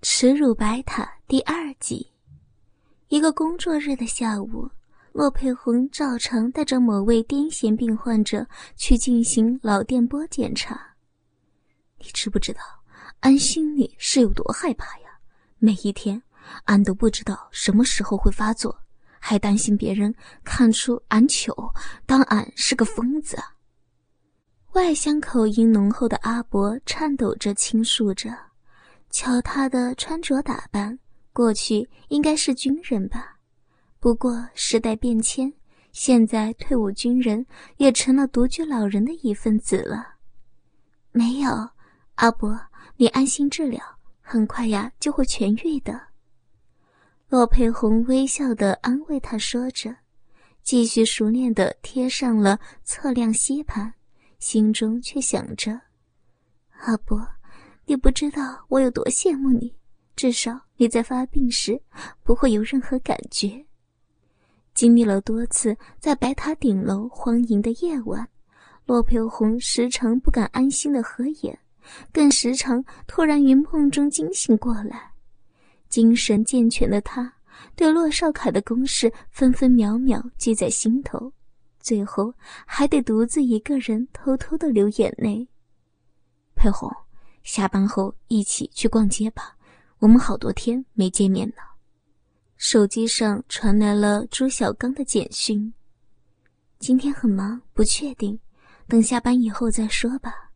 耻辱白塔第二集。一个工作日的下午，洛佩红照常带着某位癫痫病患者去进行脑电波检查。你知不知道，安心里是有多害怕呀？每一天，俺都不知道什么时候会发作，还担心别人看出俺糗，当俺是个疯子。外乡口音浓厚的阿伯颤抖着倾诉着。瞧他的穿着打扮，过去应该是军人吧？不过时代变迁，现在退伍军人也成了独居老人的一份子了。没有，阿伯，你安心治疗，很快呀就会痊愈的。骆佩红微笑的安慰他说着，继续熟练的贴上了测量吸盘，心中却想着：阿伯。你不知道我有多羡慕你，至少你在发病时不会有任何感觉。经历了多次在白塔顶楼荒淫的夜晚，洛佩红时常不敢安心的合眼，更时常突然于梦中惊醒过来。精神健全的他，对洛少凯的攻势分分秒秒记在心头，最后还得独自一个人偷偷的流眼泪。佩红。下班后一起去逛街吧，我们好多天没见面了。手机上传来了朱小刚的简讯：“今天很忙，不确定，等下班以后再说吧。”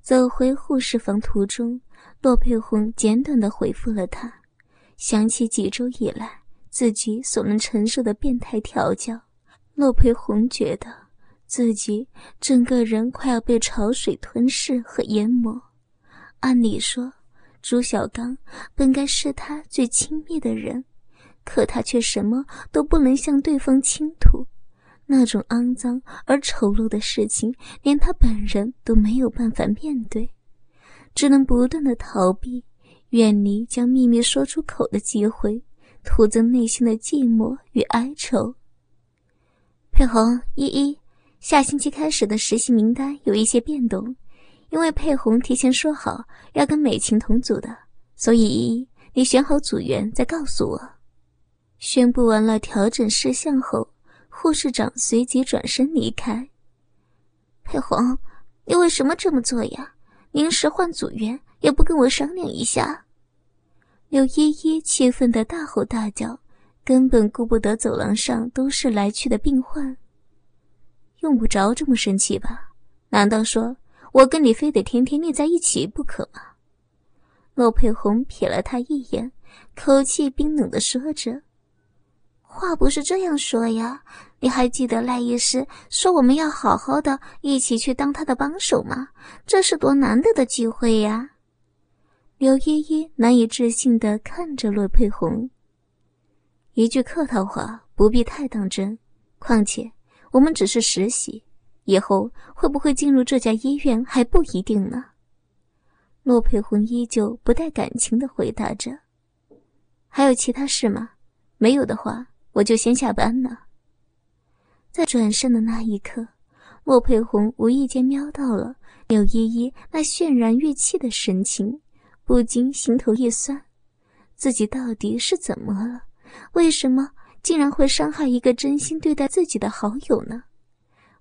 走回护士房途中，骆佩红简短的回复了他，想起几周以来自己所能承受的变态调教，骆佩红觉得自己整个人快要被潮水吞噬和淹没。按理说，朱小刚本该是他最亲密的人，可他却什么都不能向对方倾吐。那种肮脏而丑陋的事情，连他本人都没有办法面对，只能不断的逃避，远离将秘密说出口的机会，徒增内心的寂寞与哀愁。佩红依依，下星期开始的实习名单有一些变动。因为佩红提前说好要跟美琴同组的，所以依依，你选好组员再告诉我。宣布完了调整事项后，护士长随即转身离开。佩红，你为什么这么做呀？临时换组员也不跟我商量一下。柳依依气愤的大吼大叫，根本顾不得走廊上都是来去的病患。用不着这么生气吧？难道说？我跟你非得天天腻在一起不可吗？骆佩红瞥了他一眼，口气冰冷的说着：“话不是这样说呀，你还记得赖医师说我们要好好的一起去当他的帮手吗？这是多难得的机会呀！”刘依依难以置信的看着骆佩红，一句客套话不必太当真，况且我们只是实习。以后会不会进入这家医院还不一定呢。骆佩红依旧不带感情的回答着：“还有其他事吗？没有的话，我就先下班了。”在转身的那一刻，骆佩红无意间瞄到了柳依依那渲然欲泣的神情，不禁心头一酸。自己到底是怎么了？为什么竟然会伤害一个真心对待自己的好友呢？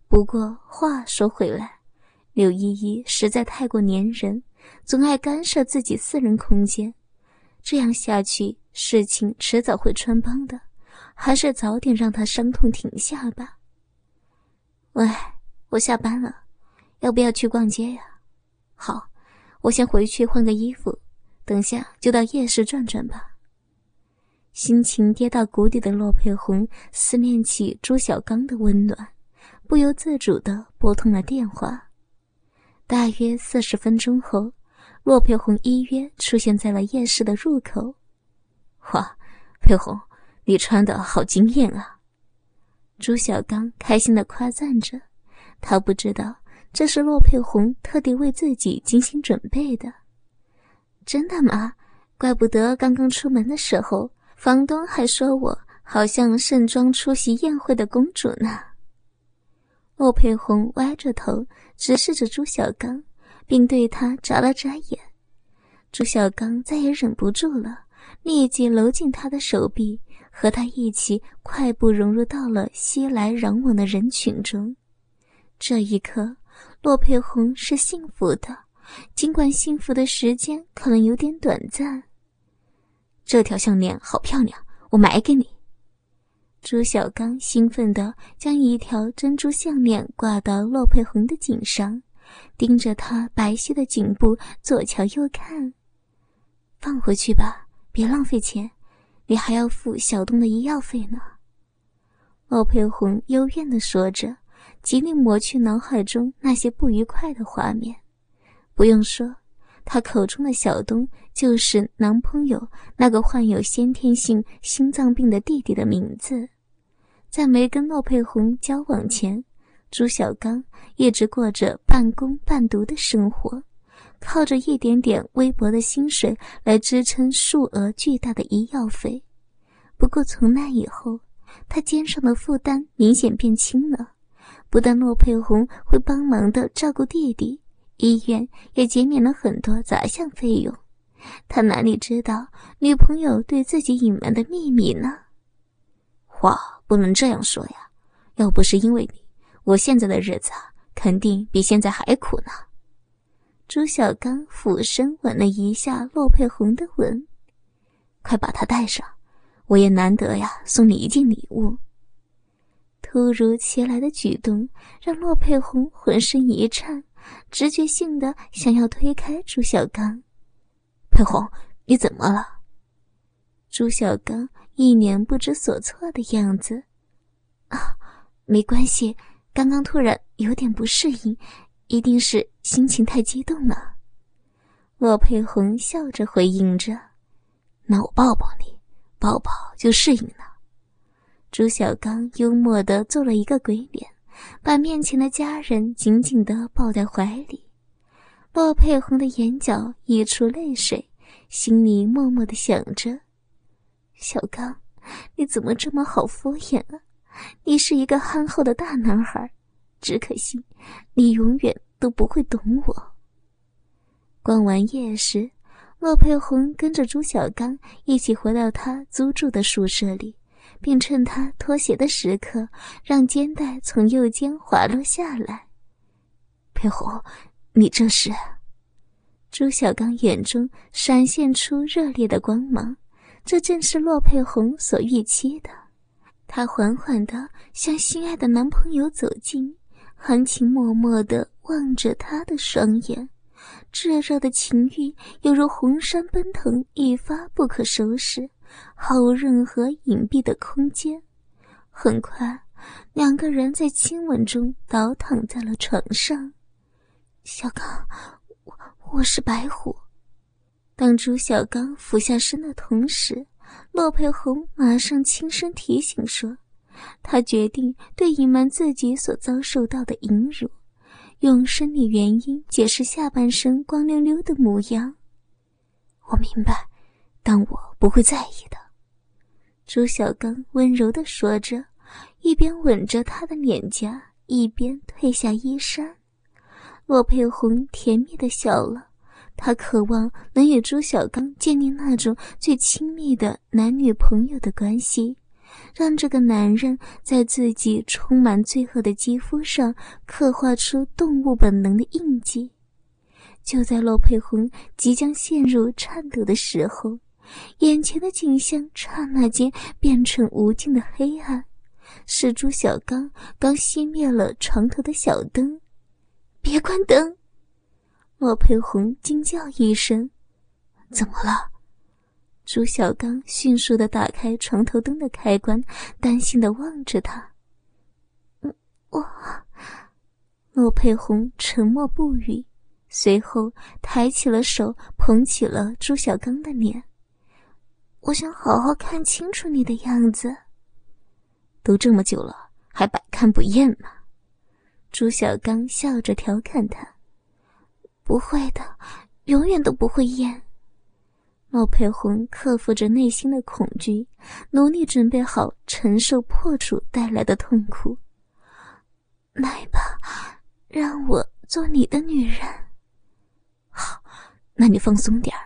不过话说回来，柳依依实在太过粘人，总爱干涉自己私人空间。这样下去，事情迟早会穿帮的，还是早点让她伤痛停下吧。喂，我下班了，要不要去逛街呀？好，我先回去换个衣服，等下就到夜市转转吧。心情跌到谷底的洛佩红思念起朱小刚的温暖。不由自主地拨通了电话。大约四十分钟后，骆佩红依约出现在了夜市的入口。哇，佩红，你穿的好惊艳啊！朱小刚开心地夸赞着。他不知道这是骆佩红特地为自己精心准备的。真的吗？怪不得刚刚出门的时候，房东还说我好像盛装出席宴会的公主呢。洛佩红歪着头直视着朱小刚，并对他眨了眨眼。朱小刚再也忍不住了，立即搂紧他的手臂，和他一起快步融入到了熙来攘往的人群中。这一刻，洛佩红是幸福的，尽管幸福的时间可能有点短暂。这条项链好漂亮，我买给你。朱小刚兴奋地将一条珍珠项链挂到洛佩红的颈上，盯着她白皙的颈部左瞧右看。放回去吧，别浪费钱，你还要付小东的医药费呢。洛佩红幽怨地说着，极力抹去脑海中那些不愉快的画面。不用说，她口中的小东就是男朋友那个患有先天性心脏病的弟弟的名字。在没跟骆佩红交往前，朱小刚一直过着半工半读的生活。靠着一点点微薄的薪水来支撑数额巨大的医药费，不过从那以后，他肩上的负担明显变轻了。不但骆佩红会帮忙的照顾弟弟，医院也减免了很多杂项费用。他哪里知道女朋友对自己隐瞒的秘密呢？话不能这样说呀！要不是因为你，我现在的日子肯定比现在还苦呢。朱小刚俯身吻了一下洛佩红的吻，快把它带上，我也难得呀，送你一件礼物。突如其来的举动让洛佩红浑身一颤，直觉性的想要推开朱小刚。佩红，你怎么了？朱小刚一脸不知所措的样子。啊，没关系，刚刚突然有点不适应。一定是心情太激动了，洛佩红笑着回应着：“那我抱抱你，抱抱就适应了。”朱小刚幽默的做了一个鬼脸，把面前的家人紧紧的抱在怀里。洛佩红的眼角溢出泪水，心里默默的想着：“小刚，你怎么这么好敷衍啊？你是一个憨厚的大男孩。”只可惜，你永远都不会懂我。逛完夜市，洛佩红跟着朱小刚一起回到他租住的宿舍里，并趁他脱鞋的时刻，让肩带从右肩滑落下来。佩红，你这是？朱小刚眼中闪现出热烈的光芒，这正是洛佩红所预期的。她缓缓地向心爱的男朋友走近。含情脉脉地望着他的双眼，炙热的情欲犹如洪山奔腾，一发不可收拾，毫无任何隐蔽的空间。很快，两个人在亲吻中倒躺在了床上。小刚，我我是白虎。当朱小刚俯下身的同时，洛佩红马上轻声提醒说。他决定对隐瞒自己所遭受到的淫辱，用生理原因解释下半身光溜溜的模样。我明白，但我不会在意的。朱小刚温柔地说着，一边吻着她的脸颊，一边褪下衣衫。洛佩红甜蜜地笑了，他渴望能与朱小刚建立那种最亲密的男女朋友的关系。让这个男人在自己充满罪恶的肌肤上刻画出动物本能的印记。就在洛佩红即将陷入颤抖的时候，眼前的景象刹那间变成无尽的黑暗。是朱小刚刚熄灭了床头的小灯，别关灯！莫佩红惊叫一声：“怎么了？”朱小刚迅速的打开床头灯的开关，担心的望着他。我，骆佩红沉默不语，随后抬起了手，捧起了朱小刚的脸。我想好好看清楚你的样子。都这么久了，还百看不厌吗？朱小刚笑着调侃他：“不会的，永远都不会厌。”骆佩红克服着内心的恐惧，努力准备好承受破处带来的痛苦。来吧，让我做你的女人。好，那你放松点儿，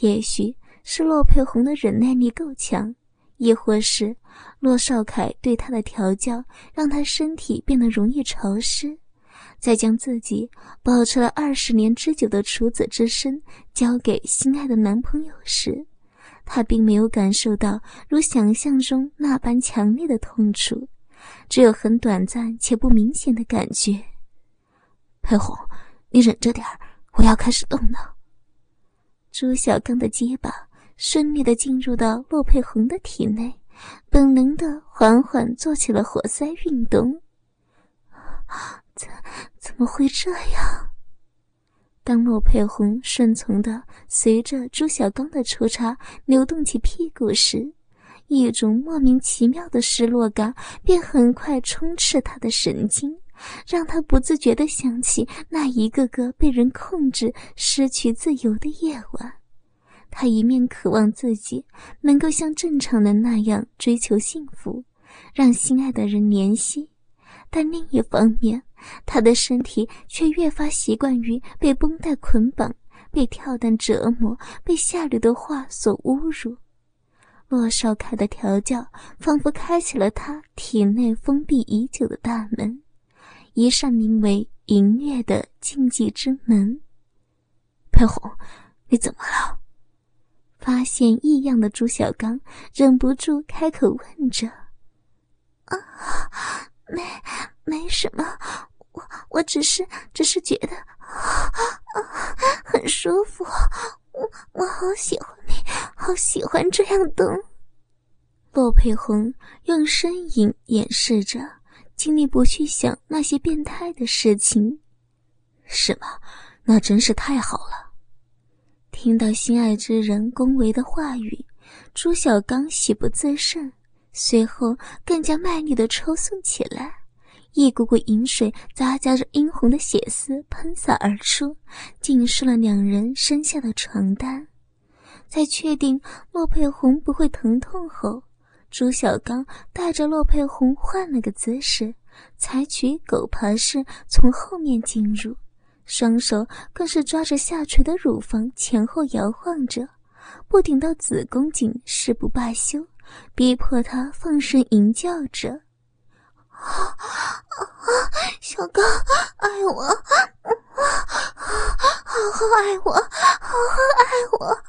也许是骆佩红的忍耐力够强，亦或是骆少凯对他的调教让他身体变得容易潮湿。在将自己保持了二十年之久的处子之身交给心爱的男朋友时，他并没有感受到如想象中那般强烈的痛楚，只有很短暂且不明显的感觉。佩红，你忍着点儿，我要开始动了。朱小刚的结巴顺利的进入到洛佩红的体内，本能的缓缓做起了活塞运动。怎怎么会这样？当骆佩红顺从的随着朱小刚的抽插扭动起屁股时，一种莫名其妙的失落感便很快充斥他的神经。让他不自觉地想起那一个个被人控制、失去自由的夜晚。他一面渴望自己能够像正常人那样追求幸福，让心爱的人怜惜，但另一方面，他的身体却越发习惯于被绷带捆绑、被跳蛋折磨、被下流的话所侮辱。洛少凯的调教仿佛开启了他体内封闭已久的大门。一扇名为“淫虐”的禁忌之门。佩红，你怎么了？发现异样的朱小刚忍不住开口问着：“啊，没，没什么，我我只是只是觉得很舒服，我我好喜欢你，好喜欢这样动。”骆佩红用呻吟掩饰着。尽力不去想那些变态的事情，是吗？那真是太好了。听到心爱之人恭维的话语，朱小刚喜不自胜，随后更加卖力的抽送起来，一股股饮水杂夹着殷红的血丝喷洒而出，浸湿了两人身下的床单。在确定骆佩红不会疼痛后。朱小刚带着骆佩红换了个姿势，采取狗爬式从后面进入，双手更是抓着下垂的乳房前后摇晃着，不顶到子宫颈誓不罢休，逼迫她放声吟叫着：“，小刚，爱我，好好爱我，好好爱我。”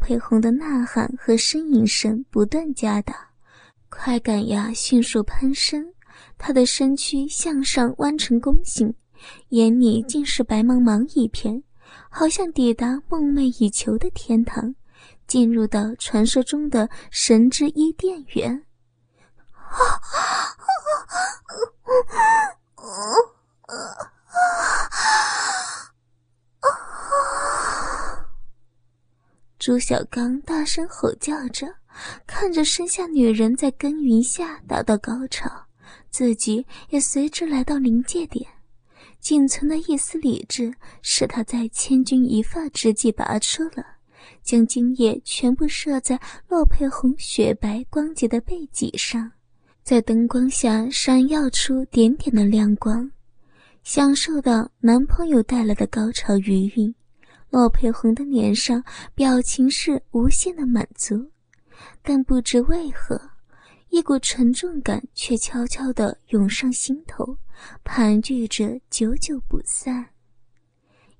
裴红的呐喊和呻吟声不断加大，快感呀迅速攀升，他的身躯向上弯成弓形，眼里尽是白茫茫一片，好像抵达梦寐以求的天堂，进入到传说中的神之伊甸园。朱小刚大声吼叫着，看着身下女人在耕耘下达到高潮，自己也随之来到临界点。仅存的一丝理智，使他在千钧一发之际拔出了，将精液全部射在洛佩红雪白光洁的背脊上，在灯光下闪耀出点点的亮光，享受到男朋友带来的高潮余韵。洛佩红的脸上表情是无限的满足，但不知为何，一股沉重感却悄悄地涌上心头，盘踞着，久久不散。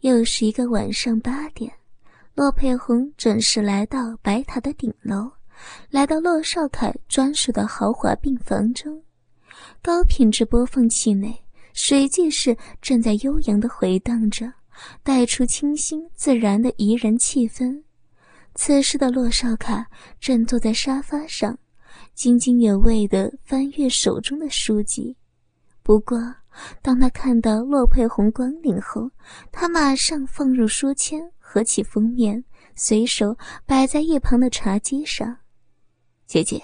又是一个晚上八点，骆佩红准时来到白塔的顶楼，来到洛少凯专属的豪华病房中，高品质播放器内，随即是正在悠扬的回荡着。带出清新自然的宜人气氛。此时的洛少凯正坐在沙发上，津津有味地翻阅手中的书籍。不过，当他看到洛佩红光临后，他马上放入书签，合起封面，随手摆在一旁的茶几上。姐姐，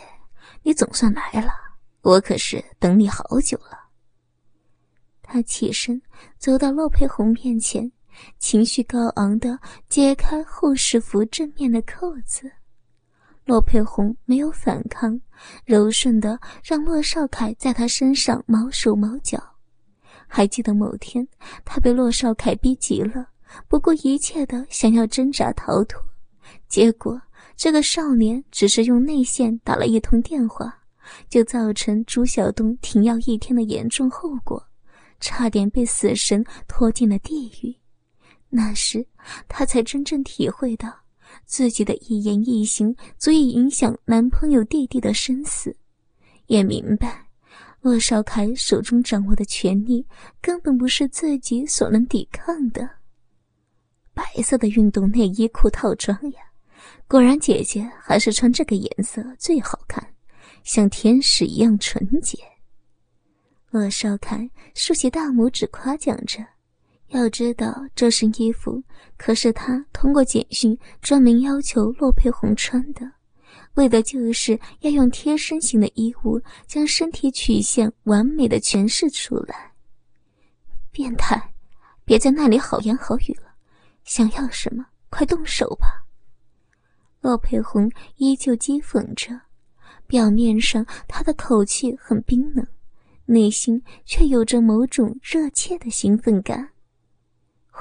你总算来了，我可是等你好久了。他起身走到洛佩红面前。情绪高昂的解开护士服正面的扣子，骆佩红没有反抗，柔顺的让骆少凯在他身上毛手毛脚，还记得某天，他被骆少凯逼急了，不顾一切的想要挣扎逃脱，结果这个少年只是用内线打了一通电话，就造成朱晓东停药一天的严重后果，差点被死神拖进了地狱。那时他才真正体会到，自己的一言一行足以影响男朋友弟弟的生死，也明白。骆少凯手中掌握的权力根本不是自己所能抵抗的。白色的运动内衣裤套装呀，果然姐姐还是穿这个颜色最好看，像天使一样纯洁。洛少凯竖起大拇指夸奖着，要知道这身衣服可是他通过简讯专门要求洛佩红穿的。为的就是要用贴身型的衣物将身体曲线完美的诠释出来。变态，别在那里好言好语了，想要什么快动手吧。骆佩红依旧讥讽着，表面上他的口气很冰冷，内心却有着某种热切的兴奋感。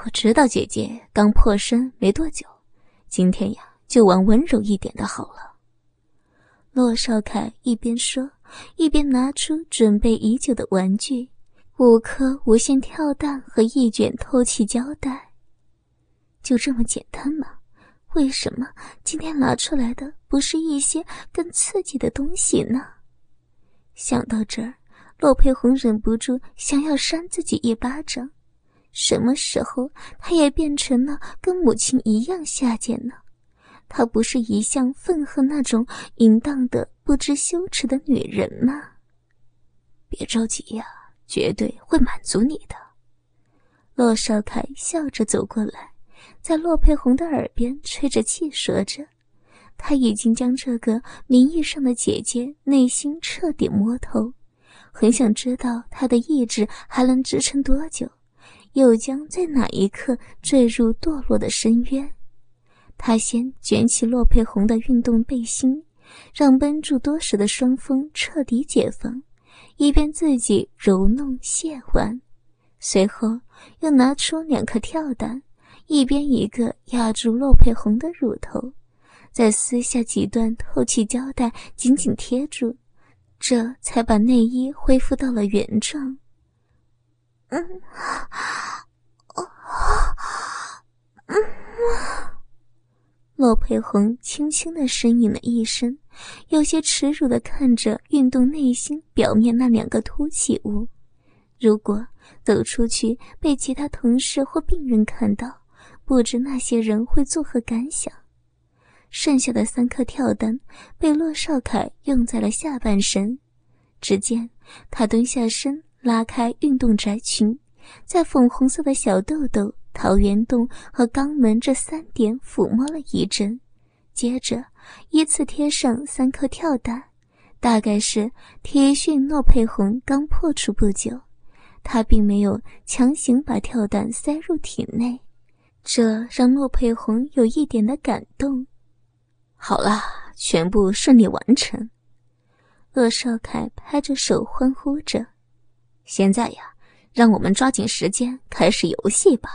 我知道姐姐刚破身没多久，今天呀就玩温柔一点的好了。骆少凯一边说，一边拿出准备已久的玩具——五颗无线跳蛋和一卷透气胶带。就这么简单吗？为什么今天拿出来的不是一些更刺激的东西呢？想到这儿，洛佩红忍不住想要扇自己一巴掌。什么时候他也变成了跟母亲一样下贱呢？她不是一向愤恨那种淫荡的、不知羞耻的女人吗？别着急呀，绝对会满足你的。洛少凯笑着走过来，在洛佩红的耳边吹着气，说着：“他已经将这个名义上的姐姐内心彻底摸透，很想知道她的意志还能支撑多久，又将在哪一刻坠入堕落的深渊。”他先卷起洛佩红的运动背心，让绷住多时的双峰彻底解放，一边自己揉弄亵玩，随后又拿出两颗跳蛋，一边一个压住洛佩红的乳头，再撕下几段透气胶带紧紧贴住，这才把内衣恢复到了原状。嗯，哦，嗯。洛佩红轻轻的呻吟了一声，有些耻辱的看着运动内心表面那两个凸起物。如果走出去被其他同事或病人看到，不知那些人会作何感想。剩下的三颗跳蛋被骆少凯用在了下半身。只见他蹲下身，拉开运动窄裙，在粉红色的小豆豆。桃源洞和肛门这三点抚摸了一阵，接着依次贴上三颗跳蛋，大概是体恤诺佩红刚破处不久，他并没有强行把跳蛋塞入体内，这让洛佩红有一点的感动。好了，全部顺利完成，鄂少凯拍着手欢呼着。现在呀，让我们抓紧时间开始游戏吧。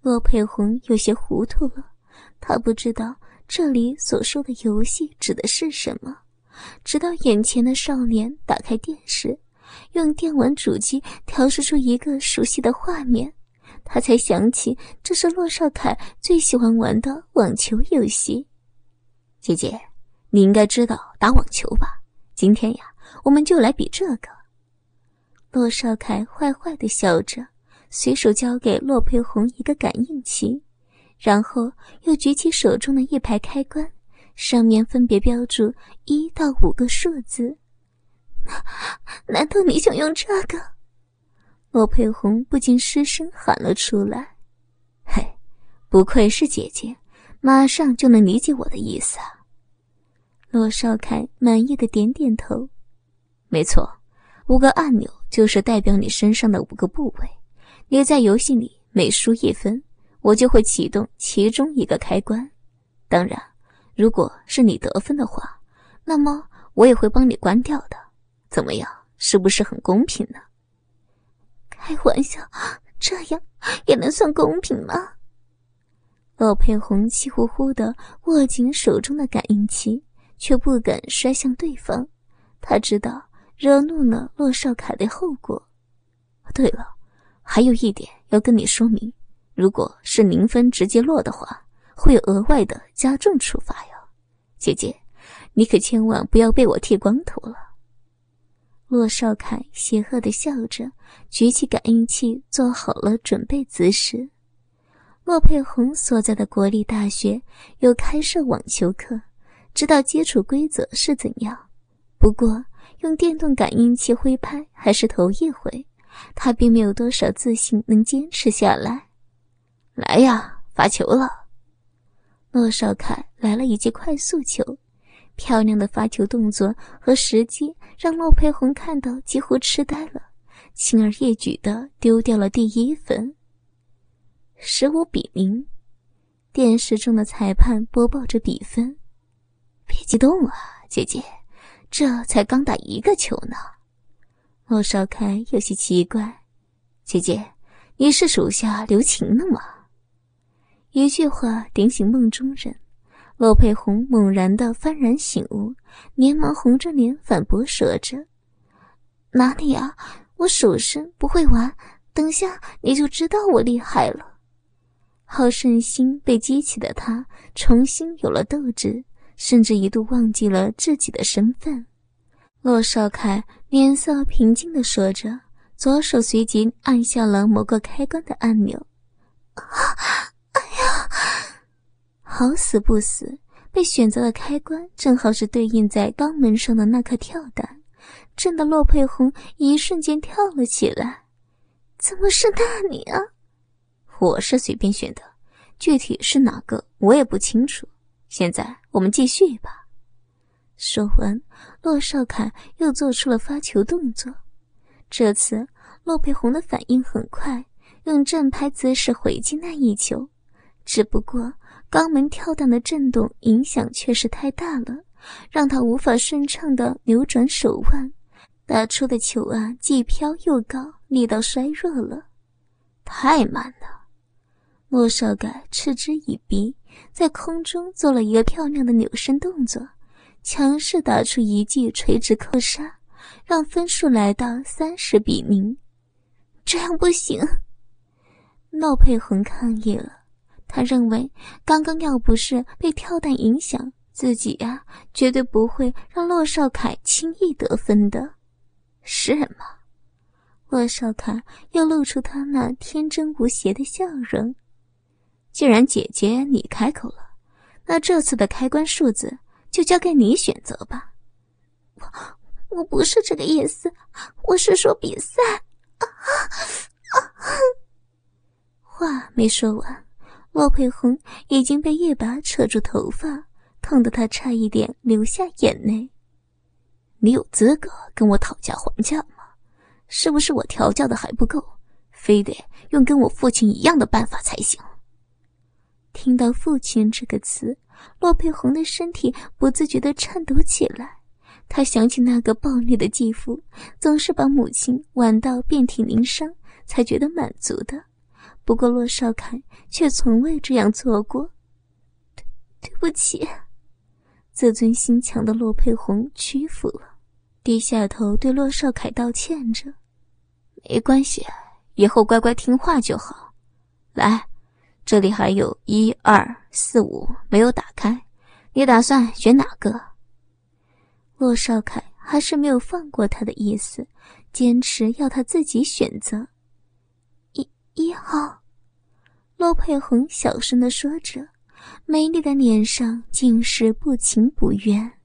洛佩红有些糊涂了，他不知道这里所说的游戏指的是什么。直到眼前的少年打开电视，用电玩主机调试出一个熟悉的画面，他才想起这是骆少凯最喜欢玩的网球游戏。姐姐，你应该知道打网球吧？今天呀，我们就来比这个。骆少凯坏坏的笑着。随手交给骆佩红一个感应器，然后又举起手中的一排开关，上面分别标注一到五个数字。难道你想用这个？洛佩红不禁失声喊了出来。嘿，不愧是姐姐，马上就能理解我的意思啊！骆少凯满意的点点头。没错，五个按钮就是代表你身上的五个部位。你在游戏里每输一分，我就会启动其中一个开关。当然，如果是你得分的话，那么我也会帮你关掉的。怎么样，是不是很公平呢？开玩笑，这样也能算公平吗？洛佩红气呼呼的握紧手中的感应器，却不敢摔向对方。他知道惹怒了洛少凯的后果。对了，还有一点要跟你说明：如果是零分直接落的话，会有额外的加重处罚呀。姐姐，你可千万不要被我剃光头了。洛少凯邪恶的笑着，举起感应器，做好了准备姿势。洛佩红所在的国立大学有开设网球课，知道接触规则是怎样。不过，用电动感应器挥拍还是头一回，他并没有多少自信能坚持下来。来呀，发球了！洛少凯来了一记快速球，漂亮的发球动作和时机让洛佩红看到几乎痴呆了，轻而易举的丢掉了第一分。十五比零，电视中的裁判播报着比分。别激动啊，姐姐，这才刚打一个球呢。莫少凯有些奇怪：“姐姐，你是手下留情了吗？”一句话点醒梦中人，洛佩红猛然的幡然醒悟，连忙红着脸反驳说着：“哪里啊，我手生不会玩，等下你就知道我厉害了。”好胜心被激起的他，重新有了斗志，甚至一度忘记了自己的身份。洛少凯脸色平静的说着，左手随即按下了某个开关的按钮。啊，好死不死，被选择的开关正好是对应在肛门上的那颗跳蛋，震得洛佩红一瞬间跳了起来。怎么是那里啊？我是随便选的，具体是哪个我也不清楚。现在我们继续吧。说完，洛少凯又做出了发球动作。这次，洛佩红的反应很快，用正拍姿势回击那一球。只不过，肛门跳荡的震动影响确实太大了，让他无法顺畅的扭转手腕，打出的球啊，既飘又高，力道衰弱了，太慢了。莫少凯嗤之以鼻，在空中做了一个漂亮的扭身动作，强势打出一记垂直扣杀，让分数来到三十比零。这样不行，闹佩红抗议了。他认为，刚刚要不是被跳弹影响，自己呀，绝对不会让洛少凯轻易得分的。是吗？洛少凯又露出他那天真无邪的笑容。既然姐姐你开口了，那这次的开关数字就交给你选择吧。我我不是这个意思，我是说比赛。啊啊！话没说完，洛佩红已经被一把扯住头发，痛得他差一点流下眼泪。你有资格跟我讨价还价吗？是不是我调教的还不够，非得用跟我父亲一样的办法才行？听到“父亲”这个词，洛佩红的身体不自觉地颤抖起来。他想起那个暴虐的继父，总是把母亲玩到遍体鳞伤，才觉得满足的。不过洛少凯却从未这样做过。对，对不起。自尊心强的洛佩红屈服了，低下头对洛少凯道歉着：“没关系，以后乖乖听话就好。来。”这里还有一二四五没有打开，你打算选哪个？洛少凯还是没有放过他的意思，坚持要他自己选择。一号，洛佩红小声的说着，美丽的脸上尽是不情不愿。